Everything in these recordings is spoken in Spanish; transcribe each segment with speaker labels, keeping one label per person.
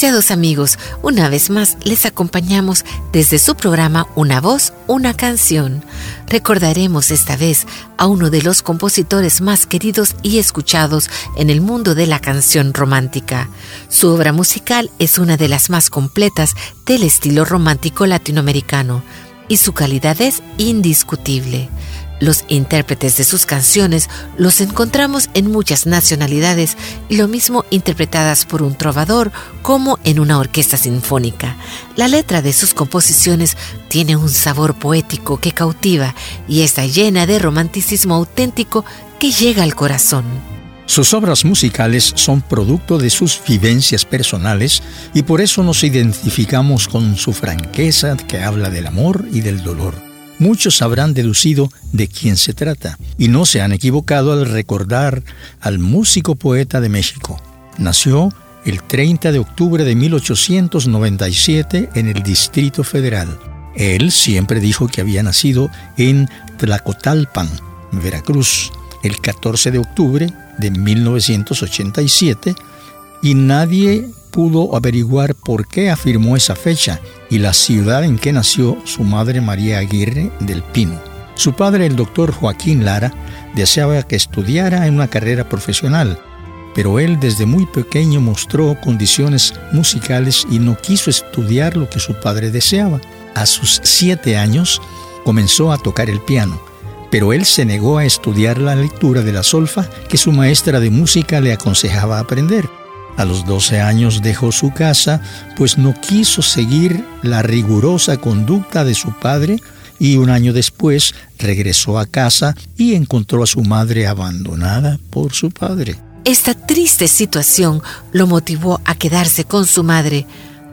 Speaker 1: Apreciados amigos, una vez más les acompañamos desde su programa Una voz, una canción. Recordaremos esta vez a uno de los compositores más queridos y escuchados en el mundo de la canción romántica. Su obra musical es una de las más completas del estilo romántico latinoamericano y su calidad es indiscutible. Los intérpretes de sus canciones los encontramos en muchas nacionalidades lo mismo interpretadas por un trovador como en una orquesta sinfónica. La letra de sus composiciones tiene un sabor poético que cautiva y está llena de romanticismo auténtico que llega al corazón.
Speaker 2: Sus obras musicales son producto de sus vivencias personales y por eso nos identificamos con su franqueza que habla del amor y del dolor muchos habrán deducido de quién se trata y no se han equivocado al recordar al músico poeta de México. Nació el 30 de octubre de 1897 en el Distrito Federal. Él siempre dijo que había nacido en Tlacotalpan, Veracruz, el 14 de octubre de 1987 y nadie pudo averiguar por qué afirmó esa fecha y la ciudad en que nació su madre María Aguirre del Pino. Su padre, el doctor Joaquín Lara, deseaba que estudiara en una carrera profesional, pero él desde muy pequeño mostró condiciones musicales y no quiso estudiar lo que su padre deseaba. A sus siete años comenzó a tocar el piano, pero él se negó a estudiar la lectura de la solfa que su maestra de música le aconsejaba aprender. A los 12 años dejó su casa, pues no quiso seguir la rigurosa conducta de su padre y un año después regresó a casa y encontró a su madre abandonada por su padre.
Speaker 1: Esta triste situación lo motivó a quedarse con su madre.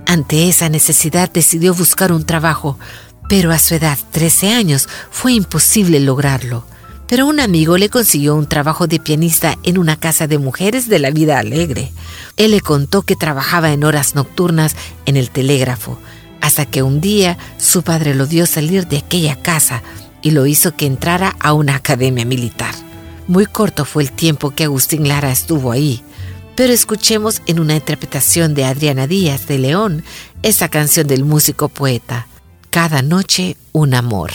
Speaker 1: Ante esa necesidad decidió buscar un trabajo, pero a su edad, 13 años, fue imposible lograrlo pero un amigo le consiguió un trabajo de pianista en una casa de mujeres de la vida alegre. Él le contó que trabajaba en horas nocturnas en el telégrafo, hasta que un día su padre lo vio salir de aquella casa y lo hizo que entrara a una academia militar. Muy corto fue el tiempo que Agustín Lara estuvo ahí, pero escuchemos en una interpretación de Adriana Díaz de León esa canción del músico poeta, Cada noche un amor.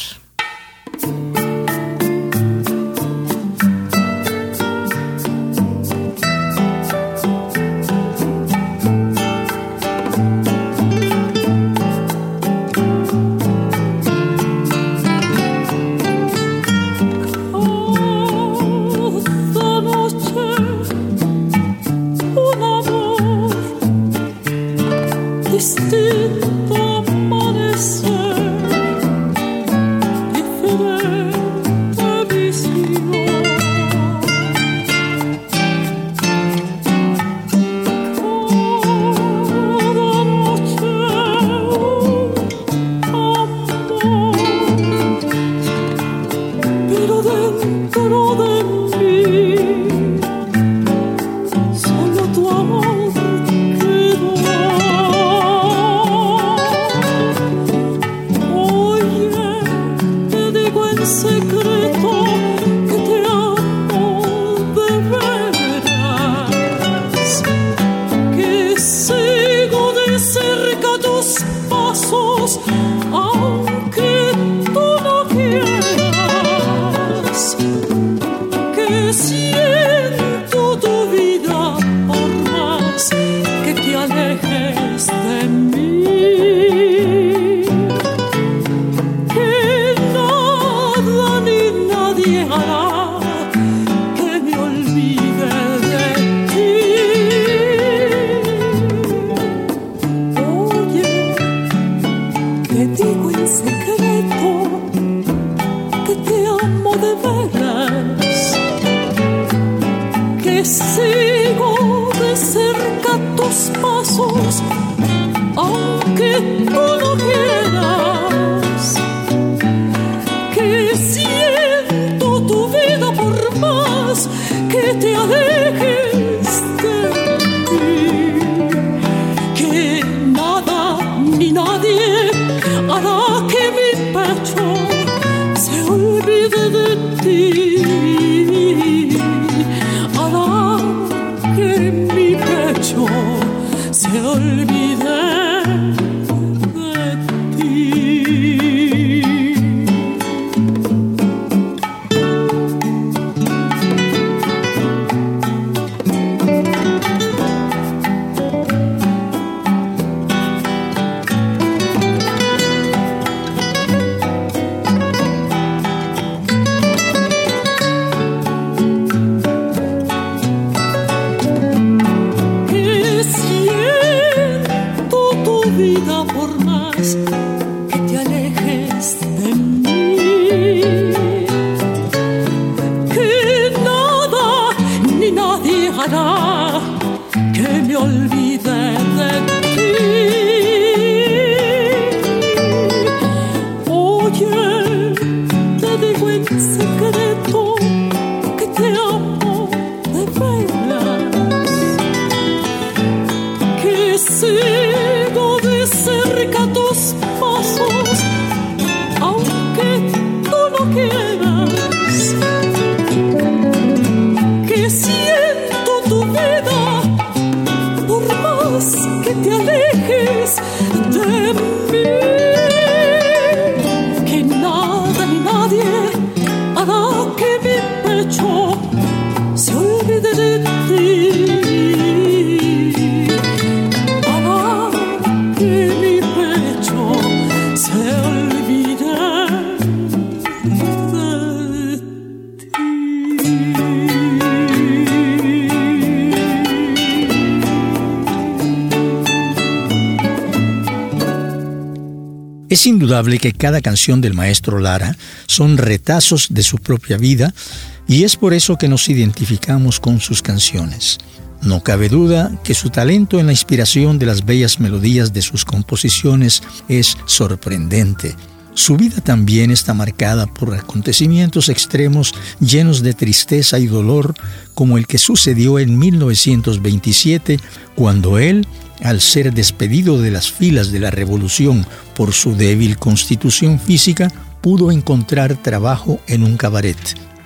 Speaker 3: hará que mi pecho se olvide de ti.
Speaker 2: Es indudable que cada canción del maestro Lara son retazos de su propia vida y es por eso que nos identificamos con sus canciones. No cabe duda que su talento en la inspiración de las bellas melodías de sus composiciones es sorprendente. Su vida también está marcada por acontecimientos extremos llenos de tristeza y dolor, como el que sucedió en 1927, cuando él al ser despedido de las filas de la revolución por su débil constitución física, pudo encontrar trabajo en un cabaret.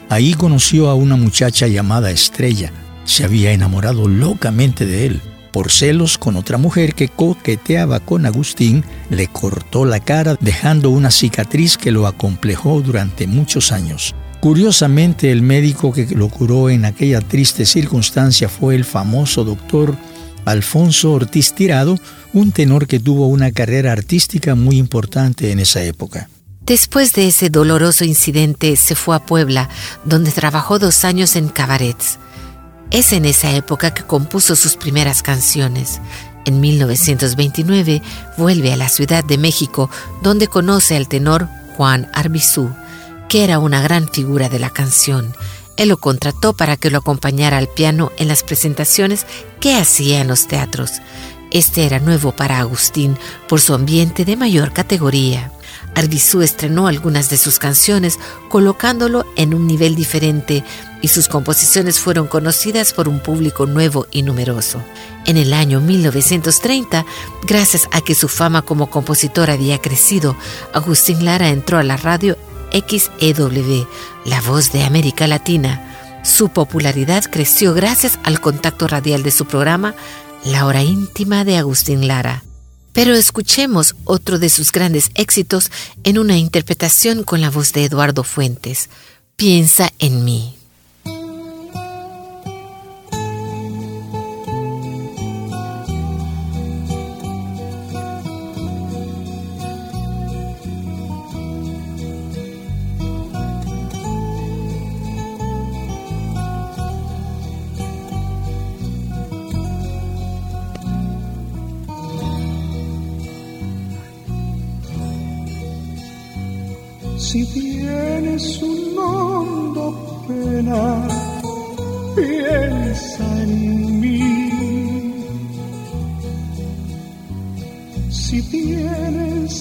Speaker 2: Ahí conoció a una muchacha llamada Estrella. Se había enamorado locamente de él. Por celos con otra mujer que coqueteaba con Agustín, le cortó la cara dejando una cicatriz que lo acomplejó durante muchos años. Curiosamente, el médico que lo curó en aquella triste circunstancia fue el famoso doctor Alfonso Ortiz Tirado, un tenor que tuvo una carrera artística muy importante en esa época.
Speaker 1: Después de ese doloroso incidente se fue a Puebla, donde trabajó dos años en cabarets. Es en esa época que compuso sus primeras canciones. En 1929 vuelve a la Ciudad de México, donde conoce al tenor Juan Arbizú, que era una gran figura de la canción él lo contrató para que lo acompañara al piano en las presentaciones que hacía en los teatros. Este era nuevo para Agustín por su ambiente de mayor categoría. Arbizú estrenó algunas de sus canciones colocándolo en un nivel diferente y sus composiciones fueron conocidas por un público nuevo y numeroso. En el año 1930, gracias a que su fama como compositor había crecido, Agustín Lara entró a la radio XEW, la voz de América Latina. Su popularidad creció gracias al contacto radial de su programa La Hora Íntima de Agustín Lara. Pero escuchemos otro de sus grandes éxitos en una interpretación con la voz de Eduardo Fuentes. Piensa en mí.
Speaker 4: Si tienes un hondo pena, piensa en mí. Si tienes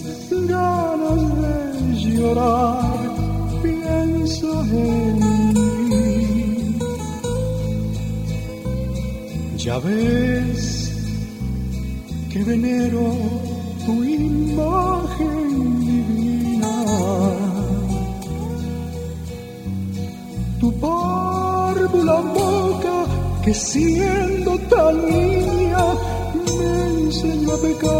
Speaker 4: ganas de llorar, piensa en mí. Ya ves que venero tu imagen que siendo tan niña me enseñó a pecar.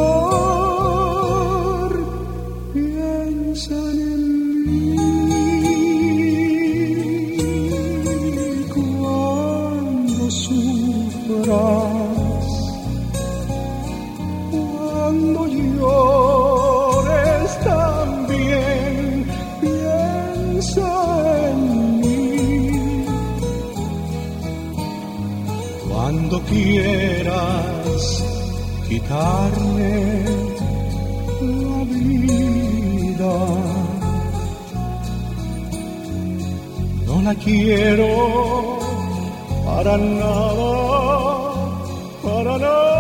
Speaker 4: Piensa en mí cuando sufras, cuando llores también. Piensa quieras quitarme la vida. No la quiero para nada, para nada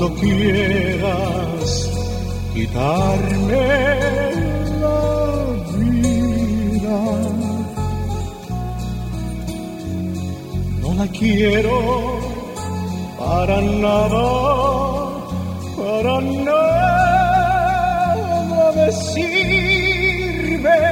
Speaker 4: Cuando quieras quitarme la vida, no la quiero para nada para nada me sirve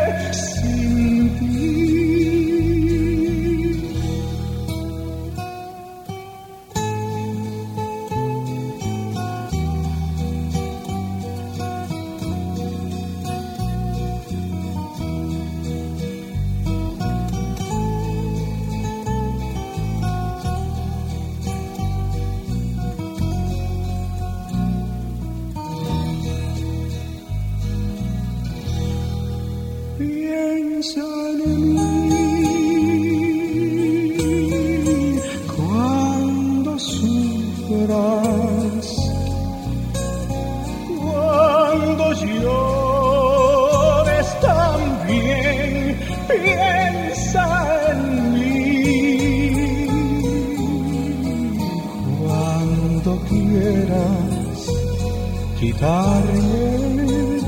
Speaker 4: quitarme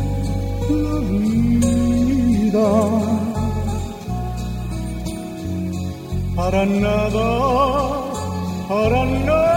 Speaker 4: la vida. Para nada, para nada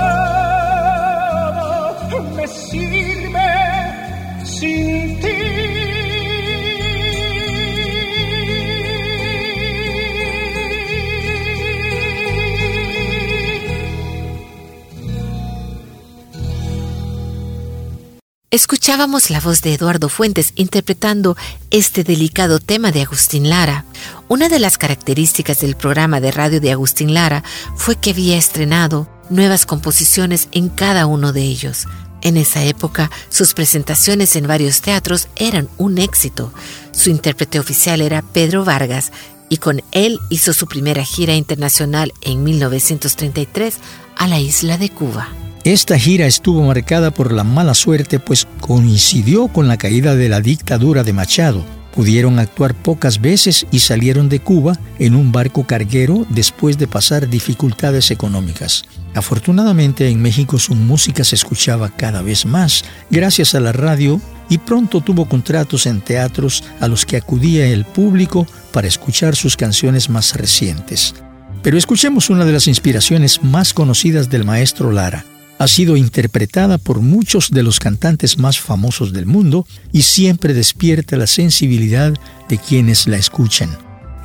Speaker 1: Escuchábamos la voz de Eduardo Fuentes interpretando este delicado tema de Agustín Lara. Una de las características del programa de radio de Agustín Lara fue que había estrenado nuevas composiciones en cada uno de ellos. En esa época, sus presentaciones en varios teatros eran un éxito. Su intérprete oficial era Pedro Vargas y con él hizo su primera gira internacional en 1933 a la isla de Cuba.
Speaker 2: Esta gira estuvo marcada por la mala suerte pues coincidió con la caída de la dictadura de Machado Pudieron actuar pocas veces y salieron de Cuba en un barco carguero después de pasar dificultades económicas. Afortunadamente en México su música se escuchaba cada vez más gracias a la radio y pronto tuvo contratos en teatros a los que acudía el público para escuchar sus canciones más recientes. Pero escuchemos una de las inspiraciones más conocidas del maestro Lara, ha sido interpretada por muchos de los cantantes más famosos del mundo y siempre despierta la sensibilidad de quienes la escuchan.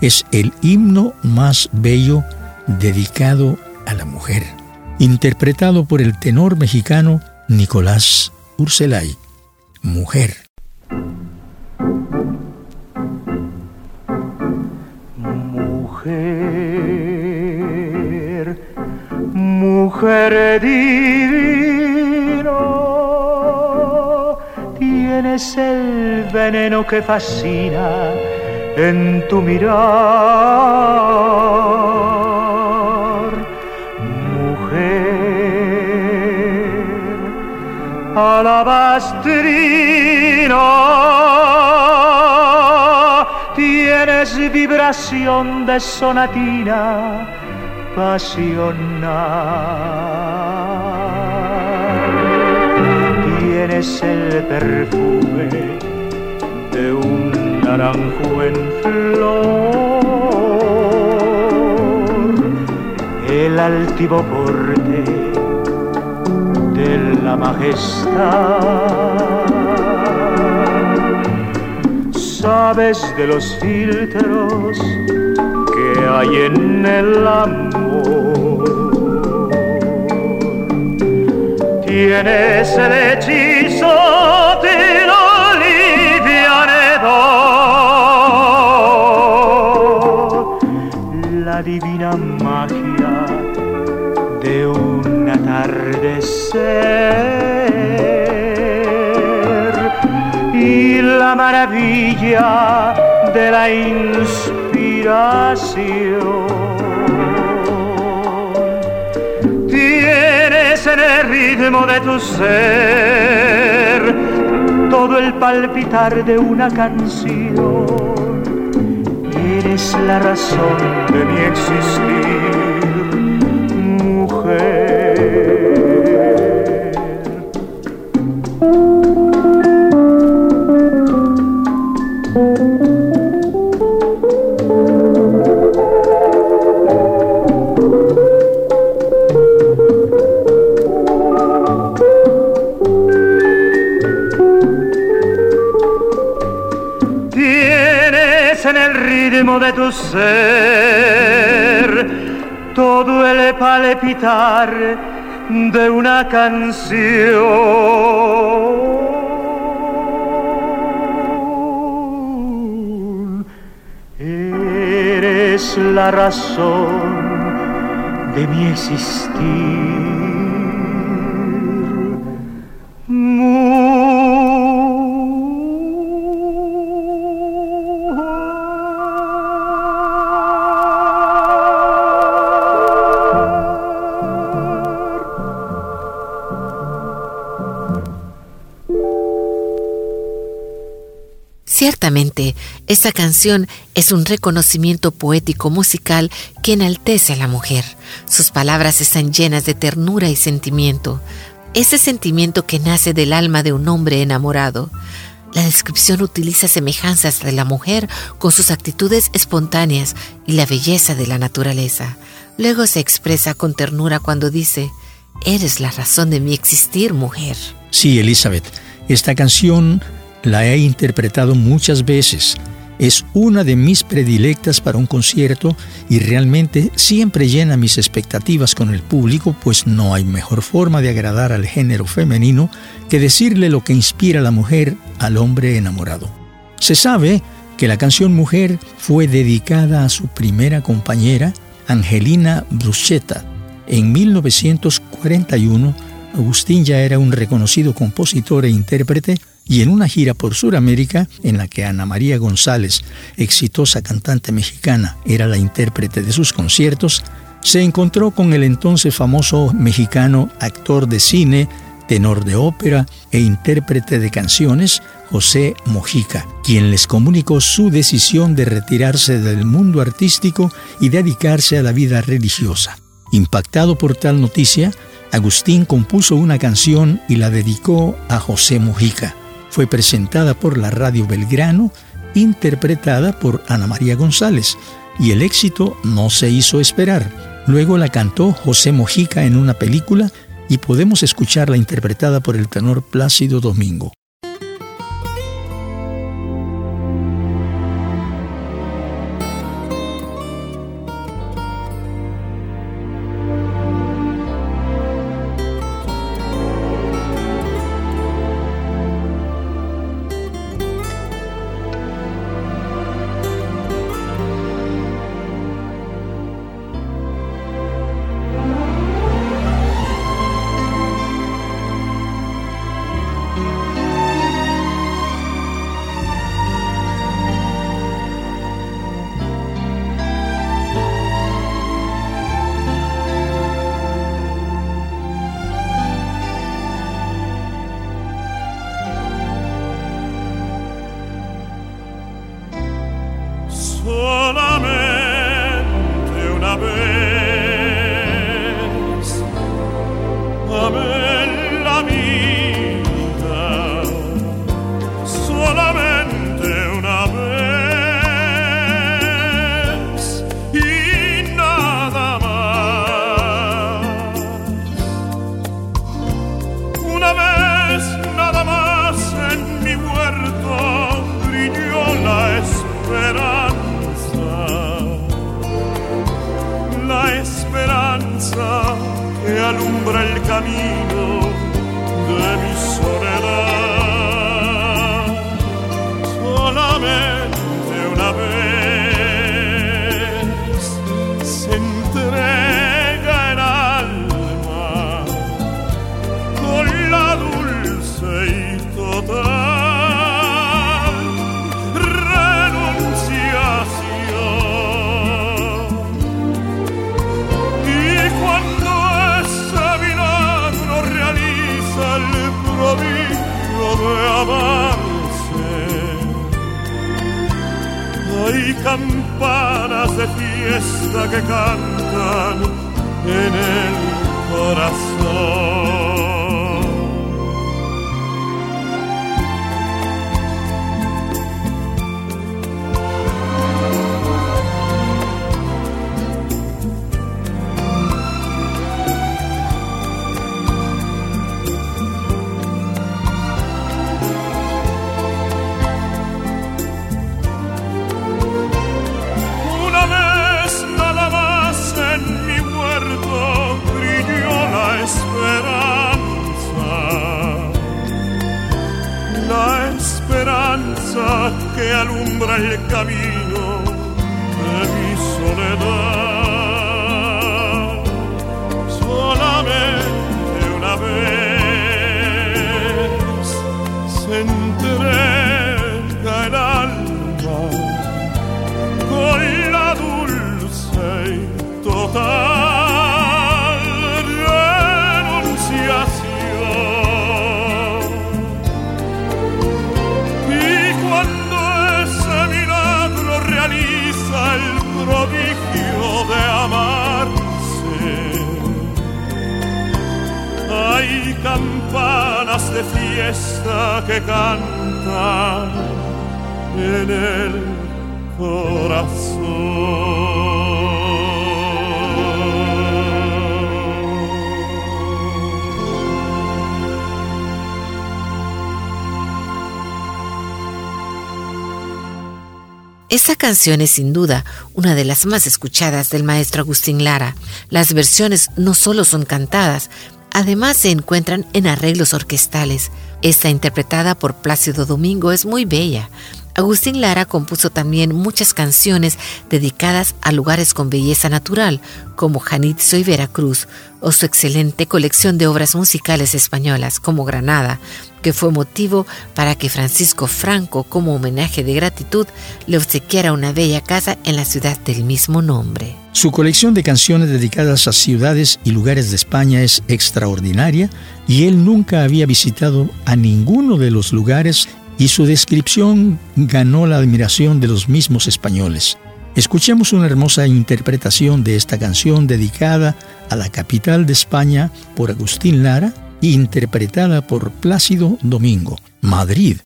Speaker 2: Es el himno más bello dedicado a la mujer, interpretado por el tenor mexicano Nicolás Urselay. Mujer.
Speaker 5: Mujer, mujer tienes el veneno que fascina en tu mirar. Mujer, alabastrina, tienes vibración de sonatina pasional tienes el perfume de un naranjo en flor, el altivo porte de la majestad. Sabes de los filtros que hay en el amor tienes el hechizo de lo la divina magia de un atardecer y la maravilla de la inspiración de tu ser todo el palpitar de una canción. Eres la razón de mi existir, todo el palpitar de una canción. Eres la razón de mi existir
Speaker 1: Ciertamente, esta canción es un reconocimiento poético musical que enaltece a la mujer. Sus palabras están llenas de ternura y sentimiento, ese sentimiento que nace del alma de un hombre enamorado. La descripción utiliza semejanzas de la mujer con sus actitudes espontáneas y la belleza de la naturaleza. Luego se expresa con ternura cuando dice, Eres la razón de mi existir, mujer.
Speaker 2: Sí, Elizabeth, esta canción la he interpretado muchas veces. Es una de mis predilectas para un concierto y realmente siempre llena mis expectativas con el público, pues no hay mejor forma de agradar al género femenino que decirle lo que inspira a la mujer al hombre enamorado. Se sabe que la canción Mujer fue dedicada a su primera compañera, Angelina Bruschetta, en 1941 Agustín ya era un reconocido compositor e intérprete y en una gira por Sudamérica, en la que Ana María González, exitosa cantante mexicana, era la intérprete de sus conciertos, se encontró con el entonces famoso mexicano actor de cine, tenor de ópera e intérprete de canciones, José Mojica, quien les comunicó su decisión de retirarse del mundo artístico y dedicarse a la vida religiosa. Impactado por tal noticia, Agustín compuso una canción y la dedicó a José Mojica. Fue presentada por la Radio Belgrano, interpretada por Ana María González, y el éxito no se hizo esperar. Luego la cantó José Mojica en una película y podemos escucharla interpretada por el tenor Plácido Domingo.
Speaker 3: Campanas fiesta que cantan en el corazón. Que cantan en el corazón.
Speaker 1: Esta canción es sin duda una de las más escuchadas del maestro Agustín Lara. Las versiones no solo son cantadas, además se encuentran en arreglos orquestales. Esta interpretada por Plácido Domingo es muy bella. Agustín Lara compuso también muchas canciones dedicadas a lugares con belleza natural, como Janitzio y Veracruz, o su excelente colección de obras musicales españolas, como Granada, que fue motivo para que Francisco Franco, como homenaje de gratitud, le obsequiara una bella casa en la ciudad del mismo nombre.
Speaker 2: Su colección de canciones dedicadas a ciudades y lugares de España es extraordinaria y él nunca había visitado a ninguno de los lugares y su descripción ganó la admiración de los mismos españoles. Escuchemos una hermosa interpretación de esta canción dedicada a la capital de España por Agustín Lara, interpretada por Plácido Domingo, Madrid.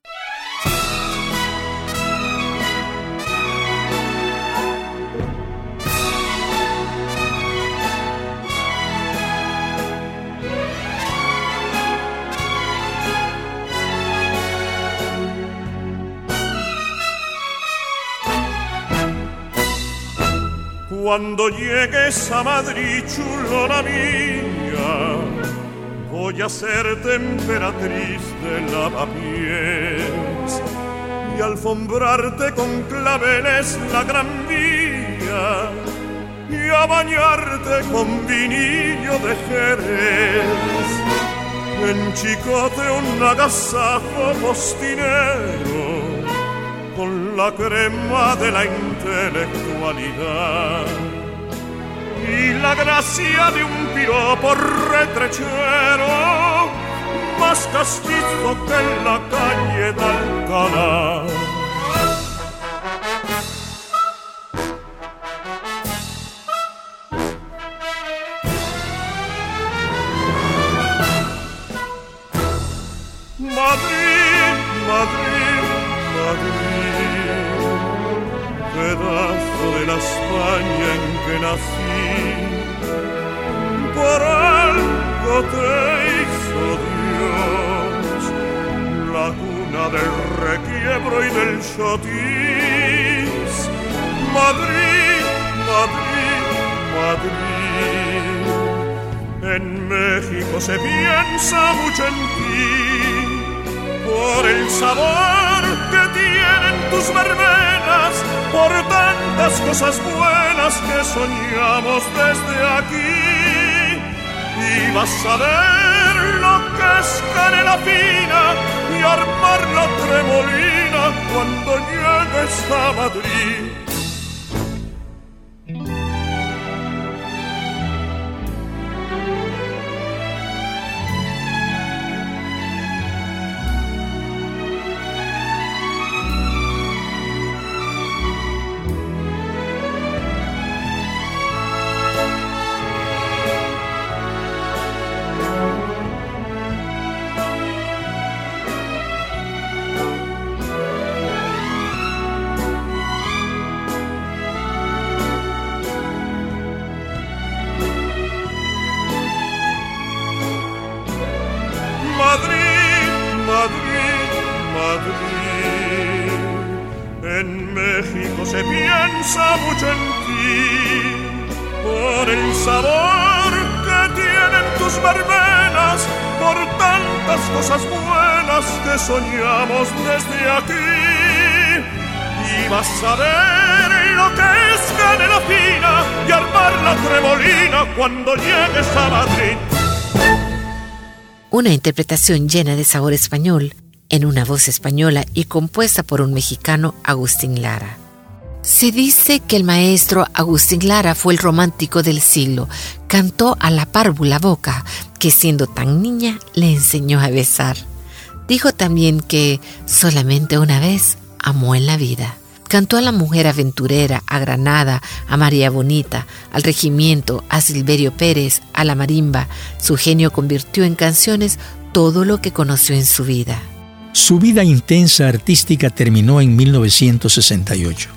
Speaker 3: Cuando llegues a Madrid, chulona mía, voy a ser temperatriz de lavapiés y alfombrarte con claveles la gran vía y a bañarte con vinillo de Jerez. En chicote un agasajo postinero con la crema de la intelectualidad y la gracia de un piropo retrechero más castizo que la calle de Alcalá. De la España en que nací, por algo te hizo Dios, la cuna del requiebro y del chotis, Madrid, Madrid, Madrid, en México se piensa mucho en ti por el sabor tus verbenas, por tantas cosas buenas que soñamos desde aquí. Y vas a ver lo que es canela fina y armar la tremolina cuando llegues a Madrid.
Speaker 1: Una interpretación llena de sabor español, en una voz española y compuesta por un mexicano, Agustín Lara. Se dice que el maestro Agustín Lara fue el romántico del siglo. Cantó a la párvula boca, que siendo tan niña le enseñó a besar. Dijo también que solamente una vez amó en la vida. Cantó a la mujer aventurera, a Granada, a María Bonita, al regimiento, a Silverio Pérez, a la marimba. Su genio convirtió en canciones todo lo que conoció en su vida.
Speaker 2: Su vida intensa artística terminó en 1968.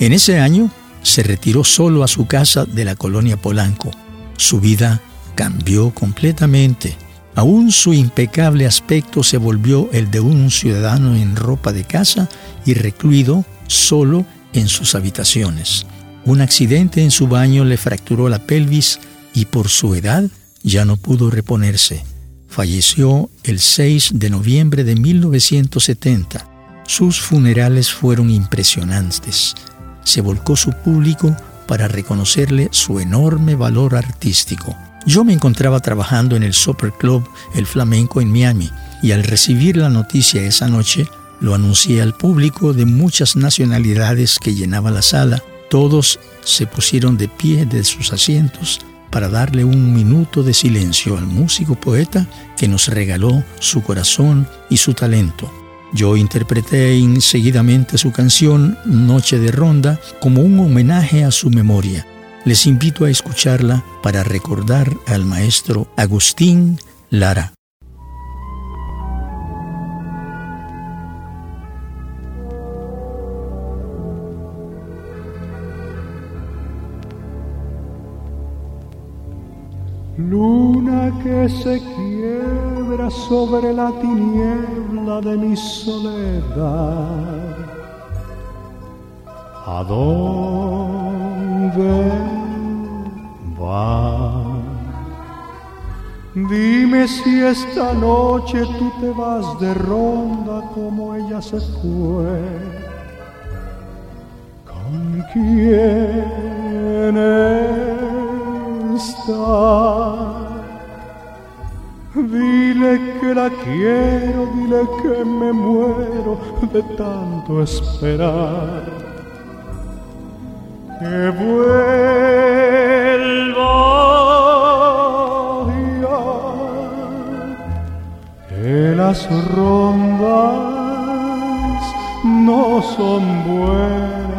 Speaker 2: En ese año se retiró solo a su casa de la colonia Polanco. Su vida cambió completamente. Aún su impecable aspecto se volvió el de un ciudadano en ropa de casa y recluido solo en sus habitaciones. Un accidente en su baño le fracturó la pelvis y por su edad ya no pudo reponerse. Falleció el 6 de noviembre de 1970. Sus funerales fueron impresionantes. Se volcó su público para reconocerle su enorme valor artístico. Yo me encontraba trabajando en el Super Club El Flamenco en Miami y al recibir la noticia esa noche lo anuncié al público de muchas nacionalidades que llenaba la sala. Todos se pusieron de pie de sus asientos para darle un minuto de silencio al músico poeta que nos regaló su corazón y su talento. Yo interpreté inseguidamente su canción Noche de Ronda como un homenaje a su memoria. Les invito a escucharla para recordar al maestro Agustín Lara.
Speaker 4: Luna que se quiebra sobre la tiniebla de mi soledad. ¿A dónde va? Dime si esta noche tú te vas de ronda como ella se fue. ¿Con quién Dile que la quiero, dile que me muero de tanto esperar. Que vuelva ya, que las rondas no son buenas,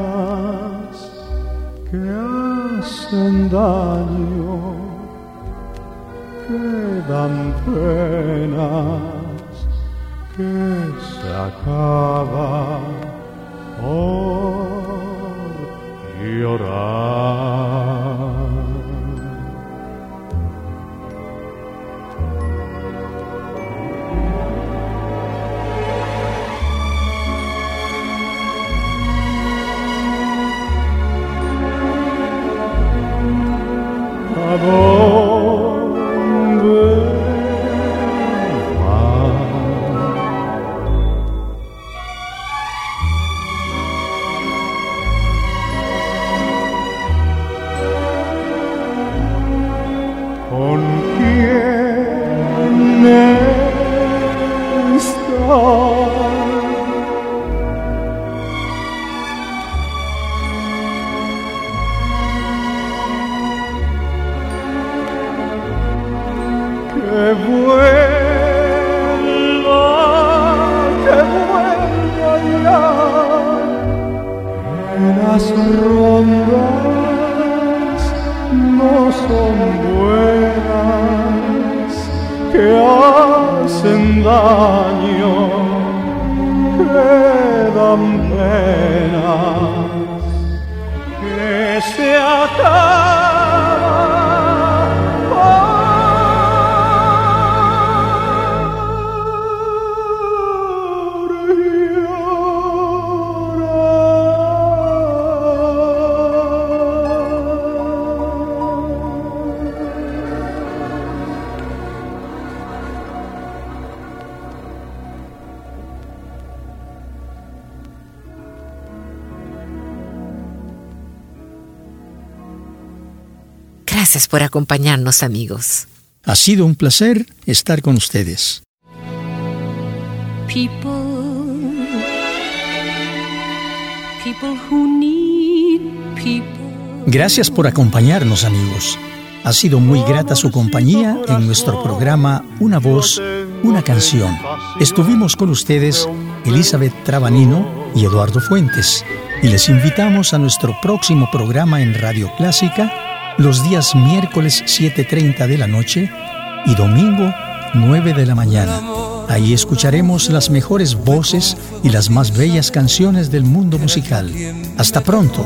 Speaker 4: hacen daño quedan penas que se acaba por llorar.
Speaker 1: Por acompañarnos amigos.
Speaker 2: Ha sido un placer estar con ustedes. Gracias por acompañarnos amigos. Ha sido muy grata su compañía en nuestro programa Una voz, una canción. Estuvimos con ustedes Elizabeth Trabanino y Eduardo Fuentes y les invitamos a nuestro próximo programa en Radio Clásica los días miércoles 7.30 de la noche y domingo 9 de la mañana. Ahí escucharemos las mejores voces y las más bellas canciones del mundo musical. Hasta pronto.